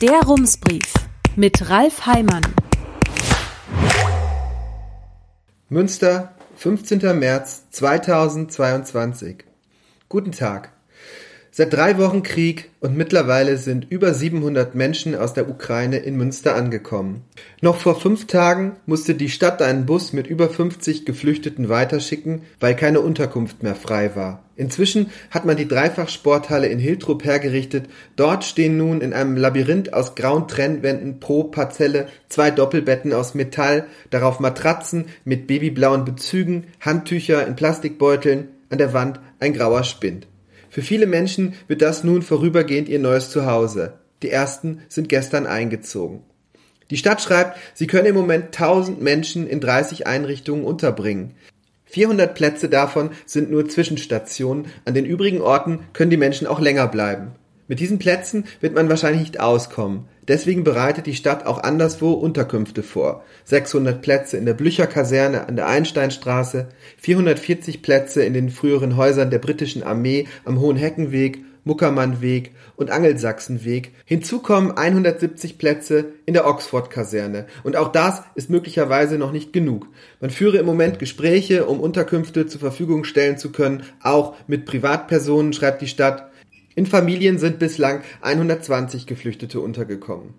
Der Rumsbrief mit Ralf Heimann. Münster, 15. März 2022. Guten Tag. Seit drei Wochen Krieg und mittlerweile sind über 700 Menschen aus der Ukraine in Münster angekommen. Noch vor fünf Tagen musste die Stadt einen Bus mit über 50 Geflüchteten weiterschicken, weil keine Unterkunft mehr frei war. Inzwischen hat man die Dreifachsporthalle in Hiltrup hergerichtet. Dort stehen nun in einem Labyrinth aus grauen Trennwänden pro Parzelle zwei Doppelbetten aus Metall, darauf Matratzen mit babyblauen Bezügen, Handtücher in Plastikbeuteln, an der Wand ein grauer Spind. Für viele Menschen wird das nun vorübergehend ihr neues Zuhause. Die ersten sind gestern eingezogen. Die Stadt schreibt, sie könne im Moment 1000 Menschen in 30 Einrichtungen unterbringen. 400 Plätze davon sind nur Zwischenstationen, an den übrigen Orten können die Menschen auch länger bleiben. Mit diesen Plätzen wird man wahrscheinlich nicht auskommen. Deswegen bereitet die Stadt auch anderswo Unterkünfte vor. 600 Plätze in der Blücher Kaserne an der Einsteinstraße, 440 Plätze in den früheren Häusern der britischen Armee am Hohenheckenweg, Muckermannweg und Angelsachsenweg. Hinzu kommen 170 Plätze in der Oxford-Kaserne. Und auch das ist möglicherweise noch nicht genug. Man führe im Moment Gespräche, um Unterkünfte zur Verfügung stellen zu können, auch mit Privatpersonen, schreibt die Stadt. In Familien sind bislang 120 Geflüchtete untergekommen.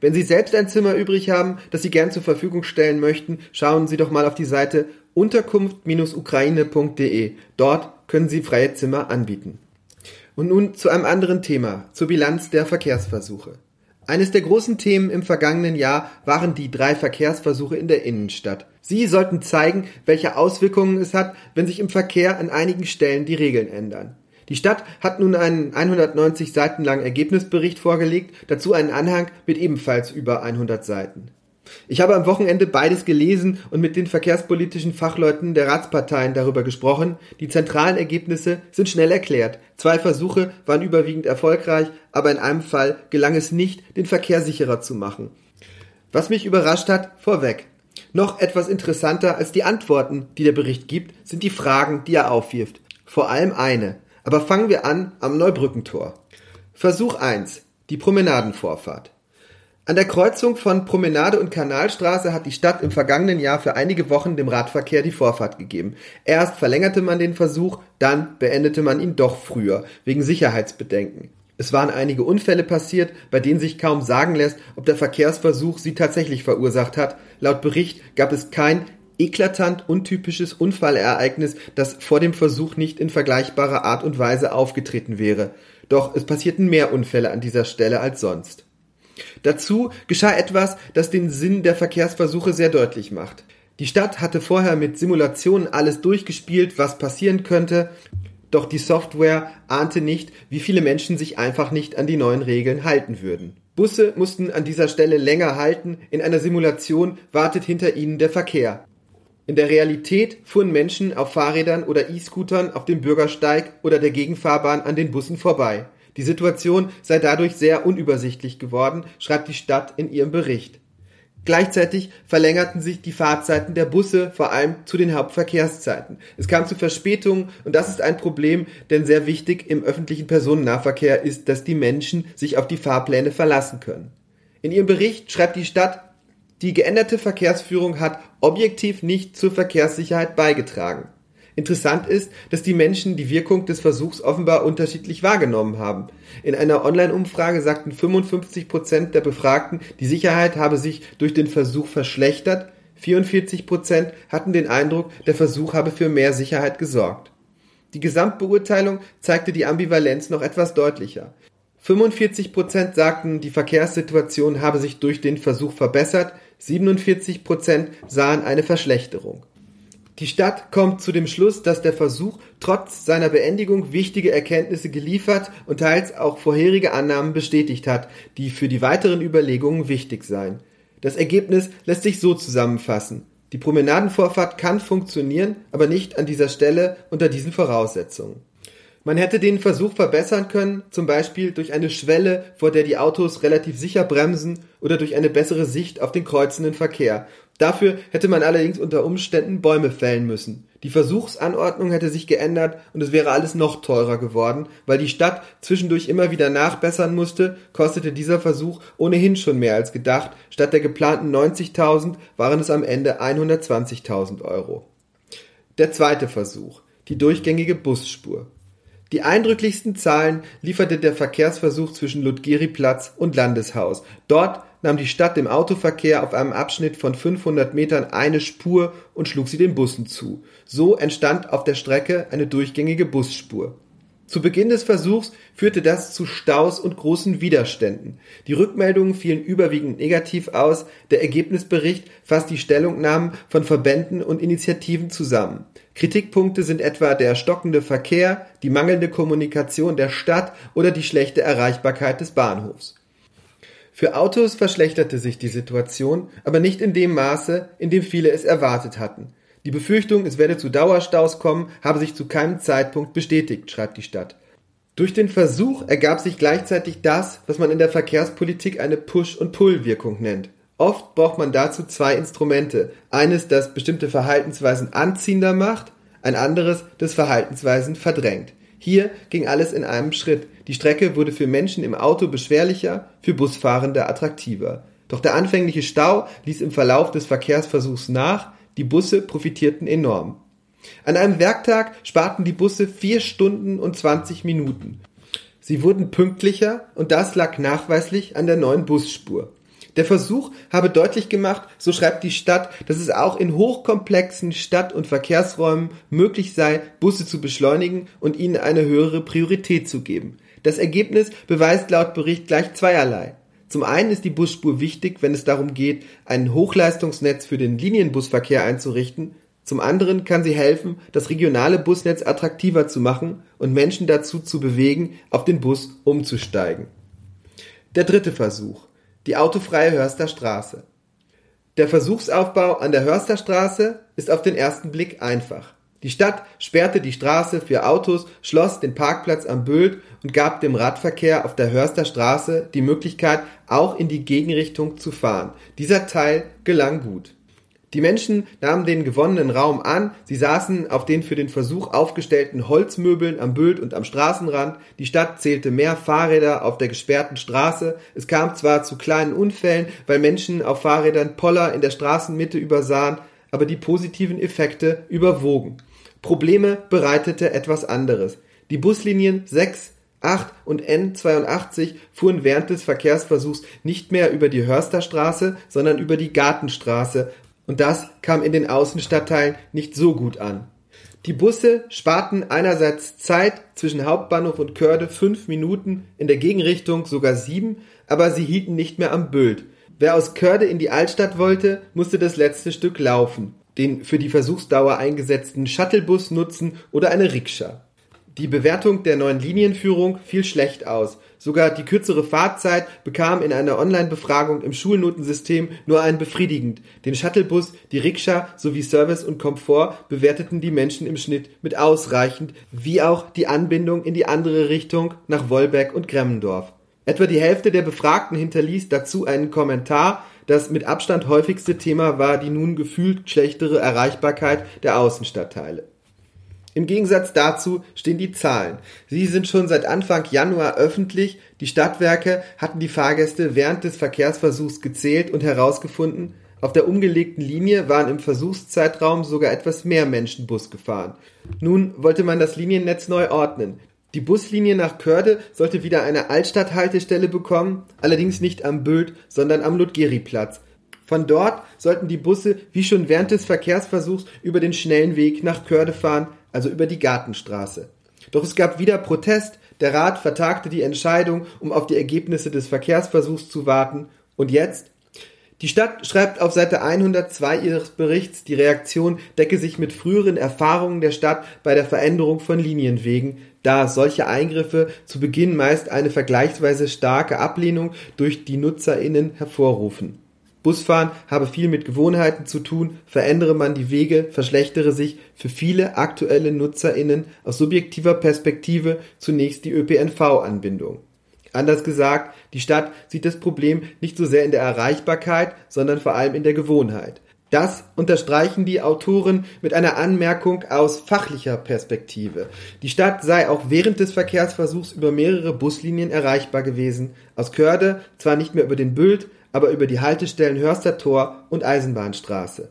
Wenn Sie selbst ein Zimmer übrig haben, das Sie gern zur Verfügung stellen möchten, schauen Sie doch mal auf die Seite unterkunft-ukraine.de. Dort können Sie freie Zimmer anbieten. Und nun zu einem anderen Thema, zur Bilanz der Verkehrsversuche. Eines der großen Themen im vergangenen Jahr waren die drei Verkehrsversuche in der Innenstadt. Sie sollten zeigen, welche Auswirkungen es hat, wenn sich im Verkehr an einigen Stellen die Regeln ändern. Die Stadt hat nun einen 190 Seiten langen Ergebnisbericht vorgelegt, dazu einen Anhang mit ebenfalls über 100 Seiten. Ich habe am Wochenende beides gelesen und mit den verkehrspolitischen Fachleuten der Ratsparteien darüber gesprochen. Die zentralen Ergebnisse sind schnell erklärt. Zwei Versuche waren überwiegend erfolgreich, aber in einem Fall gelang es nicht, den Verkehr sicherer zu machen. Was mich überrascht hat, vorweg. Noch etwas interessanter als die Antworten, die der Bericht gibt, sind die Fragen, die er aufwirft. Vor allem eine. Aber fangen wir an am Neubrückentor. Versuch 1. Die Promenadenvorfahrt. An der Kreuzung von Promenade und Kanalstraße hat die Stadt im vergangenen Jahr für einige Wochen dem Radverkehr die Vorfahrt gegeben. Erst verlängerte man den Versuch, dann beendete man ihn doch früher, wegen Sicherheitsbedenken. Es waren einige Unfälle passiert, bei denen sich kaum sagen lässt, ob der Verkehrsversuch sie tatsächlich verursacht hat. Laut Bericht gab es kein eklatant untypisches Unfallereignis, das vor dem Versuch nicht in vergleichbarer Art und Weise aufgetreten wäre. Doch es passierten mehr Unfälle an dieser Stelle als sonst. Dazu geschah etwas, das den Sinn der Verkehrsversuche sehr deutlich macht. Die Stadt hatte vorher mit Simulationen alles durchgespielt, was passieren könnte, doch die Software ahnte nicht, wie viele Menschen sich einfach nicht an die neuen Regeln halten würden. Busse mussten an dieser Stelle länger halten, in einer Simulation wartet hinter ihnen der Verkehr. In der Realität fuhren Menschen auf Fahrrädern oder E-Scootern auf dem Bürgersteig oder der Gegenfahrbahn an den Bussen vorbei. Die Situation sei dadurch sehr unübersichtlich geworden, schreibt die Stadt in ihrem Bericht. Gleichzeitig verlängerten sich die Fahrzeiten der Busse, vor allem zu den Hauptverkehrszeiten. Es kam zu Verspätungen und das ist ein Problem, denn sehr wichtig im öffentlichen Personennahverkehr ist, dass die Menschen sich auf die Fahrpläne verlassen können. In ihrem Bericht schreibt die Stadt, die geänderte Verkehrsführung hat objektiv nicht zur Verkehrssicherheit beigetragen. Interessant ist, dass die Menschen die Wirkung des Versuchs offenbar unterschiedlich wahrgenommen haben. In einer Online-Umfrage sagten 55 Prozent der Befragten, die Sicherheit habe sich durch den Versuch verschlechtert. 44 Prozent hatten den Eindruck, der Versuch habe für mehr Sicherheit gesorgt. Die Gesamtbeurteilung zeigte die Ambivalenz noch etwas deutlicher. 45 Prozent sagten, die Verkehrssituation habe sich durch den Versuch verbessert, 47 Prozent sahen eine Verschlechterung. Die Stadt kommt zu dem Schluss, dass der Versuch trotz seiner Beendigung wichtige Erkenntnisse geliefert und teils auch vorherige Annahmen bestätigt hat, die für die weiteren Überlegungen wichtig seien. Das Ergebnis lässt sich so zusammenfassen. Die Promenadenvorfahrt kann funktionieren, aber nicht an dieser Stelle unter diesen Voraussetzungen. Man hätte den Versuch verbessern können, zum Beispiel durch eine Schwelle, vor der die Autos relativ sicher bremsen oder durch eine bessere Sicht auf den kreuzenden Verkehr. Dafür hätte man allerdings unter Umständen Bäume fällen müssen. Die Versuchsanordnung hätte sich geändert und es wäre alles noch teurer geworden, weil die Stadt zwischendurch immer wieder nachbessern musste, kostete dieser Versuch ohnehin schon mehr als gedacht. Statt der geplanten 90.000 waren es am Ende 120.000 Euro. Der zweite Versuch. Die durchgängige Busspur. Die eindrücklichsten Zahlen lieferte der Verkehrsversuch zwischen Ludgeriplatz und Landeshaus. Dort nahm die Stadt dem Autoverkehr auf einem Abschnitt von 500 Metern eine Spur und schlug sie den Bussen zu. So entstand auf der Strecke eine durchgängige Busspur. Zu Beginn des Versuchs führte das zu Staus und großen Widerständen. Die Rückmeldungen fielen überwiegend negativ aus, der Ergebnisbericht fasst die Stellungnahmen von Verbänden und Initiativen zusammen. Kritikpunkte sind etwa der stockende Verkehr, die mangelnde Kommunikation der Stadt oder die schlechte Erreichbarkeit des Bahnhofs. Für Autos verschlechterte sich die Situation, aber nicht in dem Maße, in dem viele es erwartet hatten. Die Befürchtung, es werde zu Dauerstaus kommen, habe sich zu keinem Zeitpunkt bestätigt, schreibt die Stadt. Durch den Versuch ergab sich gleichzeitig das, was man in der Verkehrspolitik eine Push- und Pull-Wirkung nennt. Oft braucht man dazu zwei Instrumente. Eines, das bestimmte Verhaltensweisen anziehender macht, ein anderes, das Verhaltensweisen verdrängt. Hier ging alles in einem Schritt. Die Strecke wurde für Menschen im Auto beschwerlicher, für Busfahrende attraktiver. Doch der anfängliche Stau ließ im Verlauf des Verkehrsversuchs nach, die Busse profitierten enorm. An einem Werktag sparten die Busse vier Stunden und 20 Minuten. Sie wurden pünktlicher und das lag nachweislich an der neuen Busspur. Der Versuch habe deutlich gemacht, so schreibt die Stadt, dass es auch in hochkomplexen Stadt- und Verkehrsräumen möglich sei, Busse zu beschleunigen und ihnen eine höhere Priorität zu geben. Das Ergebnis beweist laut Bericht gleich zweierlei. Zum einen ist die Busspur wichtig, wenn es darum geht, ein Hochleistungsnetz für den Linienbusverkehr einzurichten. Zum anderen kann sie helfen, das regionale Busnetz attraktiver zu machen und Menschen dazu zu bewegen, auf den Bus umzusteigen. Der dritte Versuch die autofreie Hörster Straße. Der Versuchsaufbau an der Hörster Straße ist auf den ersten Blick einfach. Die Stadt sperrte die Straße für Autos, schloss den Parkplatz am Böld und gab dem Radverkehr auf der Hörster Straße die Möglichkeit, auch in die Gegenrichtung zu fahren. Dieser Teil gelang gut. Die Menschen nahmen den gewonnenen Raum an, sie saßen auf den für den Versuch aufgestellten Holzmöbeln am Bild und am Straßenrand, die Stadt zählte mehr Fahrräder auf der gesperrten Straße, es kam zwar zu kleinen Unfällen, weil Menschen auf Fahrrädern Poller in der Straßenmitte übersahen, aber die positiven Effekte überwogen. Probleme bereitete etwas anderes. Die Buslinien 6, 8 und N82 fuhren während des Verkehrsversuchs nicht mehr über die Hörsterstraße, sondern über die Gartenstraße, und das kam in den Außenstadtteilen nicht so gut an. Die Busse sparten einerseits Zeit zwischen Hauptbahnhof und Körde fünf Minuten, in der Gegenrichtung sogar sieben, aber sie hielten nicht mehr am Bild. Wer aus Körde in die Altstadt wollte, musste das letzte Stück laufen, den für die Versuchsdauer eingesetzten Shuttlebus nutzen oder eine Rikscha. Die Bewertung der neuen Linienführung fiel schlecht aus. Sogar die kürzere Fahrzeit bekam in einer Online-Befragung im Schulnotensystem nur ein befriedigend. Den Shuttlebus, die Rikscha sowie Service und Komfort bewerteten die Menschen im Schnitt mit ausreichend, wie auch die Anbindung in die andere Richtung nach Wolbeck und Gremmendorf. Etwa die Hälfte der Befragten hinterließ dazu einen Kommentar, das mit Abstand häufigste Thema war die nun gefühlt schlechtere Erreichbarkeit der Außenstadtteile. Im Gegensatz dazu stehen die Zahlen. Sie sind schon seit Anfang Januar öffentlich. Die Stadtwerke hatten die Fahrgäste während des Verkehrsversuchs gezählt und herausgefunden, auf der umgelegten Linie waren im Versuchszeitraum sogar etwas mehr Menschen Bus gefahren. Nun wollte man das Liniennetz neu ordnen. Die Buslinie nach Körde sollte wieder eine Altstadthaltestelle bekommen, allerdings nicht am Böd, sondern am Ludgeriplatz. Von dort sollten die Busse wie schon während des Verkehrsversuchs über den schnellen Weg nach Körde fahren, also über die Gartenstraße. Doch es gab wieder Protest, der Rat vertagte die Entscheidung, um auf die Ergebnisse des Verkehrsversuchs zu warten. Und jetzt? Die Stadt schreibt auf Seite 102 ihres Berichts, die Reaktion decke sich mit früheren Erfahrungen der Stadt bei der Veränderung von Linienwegen, da solche Eingriffe zu Beginn meist eine vergleichsweise starke Ablehnung durch die NutzerInnen hervorrufen. Busfahren habe viel mit Gewohnheiten zu tun, verändere man die Wege, verschlechtere sich für viele aktuelle NutzerInnen aus subjektiver Perspektive zunächst die ÖPNV-Anbindung. Anders gesagt, die Stadt sieht das Problem nicht so sehr in der Erreichbarkeit, sondern vor allem in der Gewohnheit. Das unterstreichen die Autoren mit einer Anmerkung aus fachlicher Perspektive. Die Stadt sei auch während des Verkehrsversuchs über mehrere Buslinien erreichbar gewesen. Aus Körde zwar nicht mehr über den Bült, aber über die Haltestellen Hörster Tor und Eisenbahnstraße.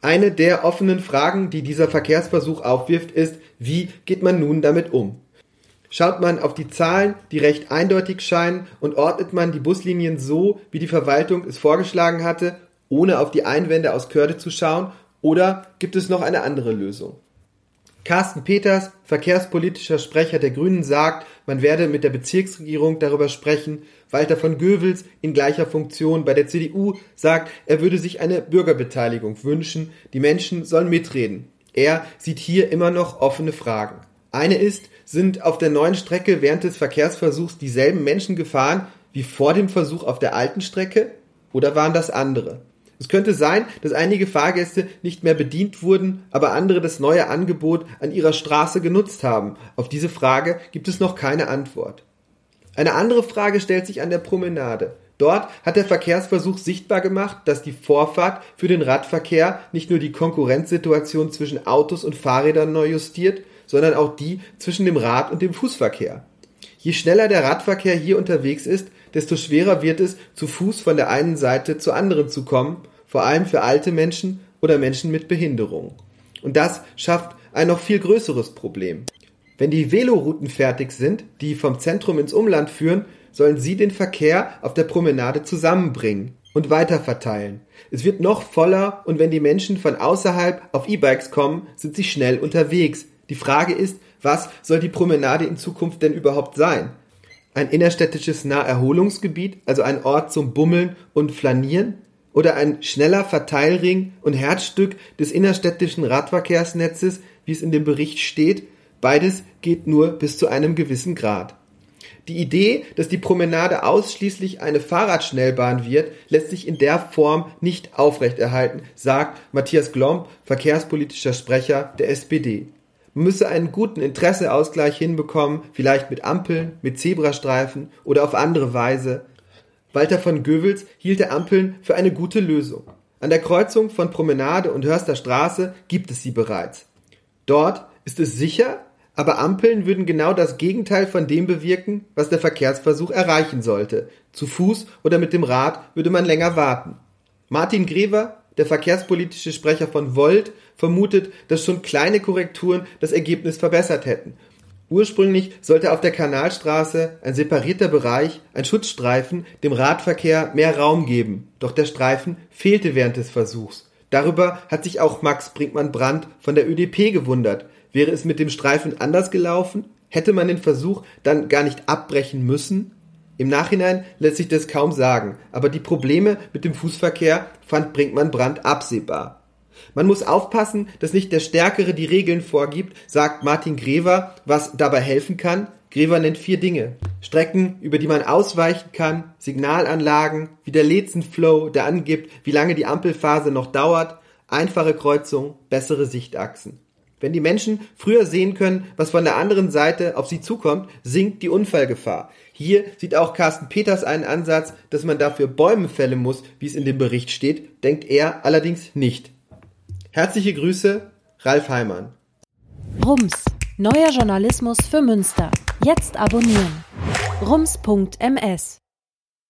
Eine der offenen Fragen, die dieser Verkehrsversuch aufwirft, ist, wie geht man nun damit um? Schaut man auf die Zahlen, die recht eindeutig scheinen, und ordnet man die Buslinien so, wie die Verwaltung es vorgeschlagen hatte, ohne auf die Einwände aus Körde zu schauen, oder gibt es noch eine andere Lösung? Carsten Peters, verkehrspolitischer Sprecher der Grünen, sagt, man werde mit der Bezirksregierung darüber sprechen. Walter von Goewels in gleicher Funktion bei der CDU sagt, er würde sich eine Bürgerbeteiligung wünschen. Die Menschen sollen mitreden. Er sieht hier immer noch offene Fragen. Eine ist, sind auf der neuen Strecke während des Verkehrsversuchs dieselben Menschen gefahren wie vor dem Versuch auf der alten Strecke? Oder waren das andere? Es könnte sein, dass einige Fahrgäste nicht mehr bedient wurden, aber andere das neue Angebot an ihrer Straße genutzt haben. Auf diese Frage gibt es noch keine Antwort. Eine andere Frage stellt sich an der Promenade. Dort hat der Verkehrsversuch sichtbar gemacht, dass die Vorfahrt für den Radverkehr nicht nur die Konkurrenzsituation zwischen Autos und Fahrrädern neu justiert, sondern auch die zwischen dem Rad und dem Fußverkehr. Je schneller der Radverkehr hier unterwegs ist, desto schwerer wird es, zu Fuß von der einen Seite zur anderen zu kommen vor allem für alte Menschen oder Menschen mit Behinderung. Und das schafft ein noch viel größeres Problem. Wenn die Velorouten fertig sind, die vom Zentrum ins Umland führen, sollen sie den Verkehr auf der Promenade zusammenbringen und weiterverteilen. Es wird noch voller und wenn die Menschen von außerhalb auf E-Bikes kommen, sind sie schnell unterwegs. Die Frage ist, was soll die Promenade in Zukunft denn überhaupt sein? Ein innerstädtisches Naherholungsgebiet, also ein Ort zum Bummeln und Flanieren? oder ein schneller Verteilring und Herzstück des innerstädtischen Radverkehrsnetzes, wie es in dem Bericht steht, beides geht nur bis zu einem gewissen Grad. Die Idee, dass die Promenade ausschließlich eine Fahrradschnellbahn wird, lässt sich in der Form nicht aufrechterhalten, sagt Matthias Glomb, verkehrspolitischer Sprecher der SPD. Müsse einen guten Interesseausgleich hinbekommen, vielleicht mit Ampeln, mit Zebrastreifen oder auf andere Weise, Walter von Goewels hielt der Ampeln für eine gute Lösung. An der Kreuzung von Promenade und Hörster Straße gibt es sie bereits. Dort ist es sicher, aber Ampeln würden genau das Gegenteil von dem bewirken, was der Verkehrsversuch erreichen sollte. Zu Fuß oder mit dem Rad würde man länger warten. Martin Grever, der verkehrspolitische Sprecher von Volt, vermutet, dass schon kleine Korrekturen das Ergebnis verbessert hätten Ursprünglich sollte auf der Kanalstraße ein separierter Bereich, ein Schutzstreifen, dem Radverkehr mehr Raum geben, doch der Streifen fehlte während des Versuchs. Darüber hat sich auch Max Brinkmann-Brandt von der ÖDP gewundert. Wäre es mit dem Streifen anders gelaufen? Hätte man den Versuch dann gar nicht abbrechen müssen? Im Nachhinein lässt sich das kaum sagen, aber die Probleme mit dem Fußverkehr fand Brinkmann-Brandt absehbar. Man muss aufpassen, dass nicht der Stärkere die Regeln vorgibt, sagt Martin Grever, was dabei helfen kann. Grever nennt vier Dinge. Strecken, über die man ausweichen kann, Signalanlagen, wie der Lezenflow, der angibt, wie lange die Ampelphase noch dauert, einfache Kreuzung, bessere Sichtachsen. Wenn die Menschen früher sehen können, was von der anderen Seite auf sie zukommt, sinkt die Unfallgefahr. Hier sieht auch Carsten Peters einen Ansatz, dass man dafür Bäume fällen muss, wie es in dem Bericht steht, denkt er allerdings nicht. Herzliche Grüße, Ralf Heimann. Rums, neuer Journalismus für Münster. Jetzt abonnieren. rums.ms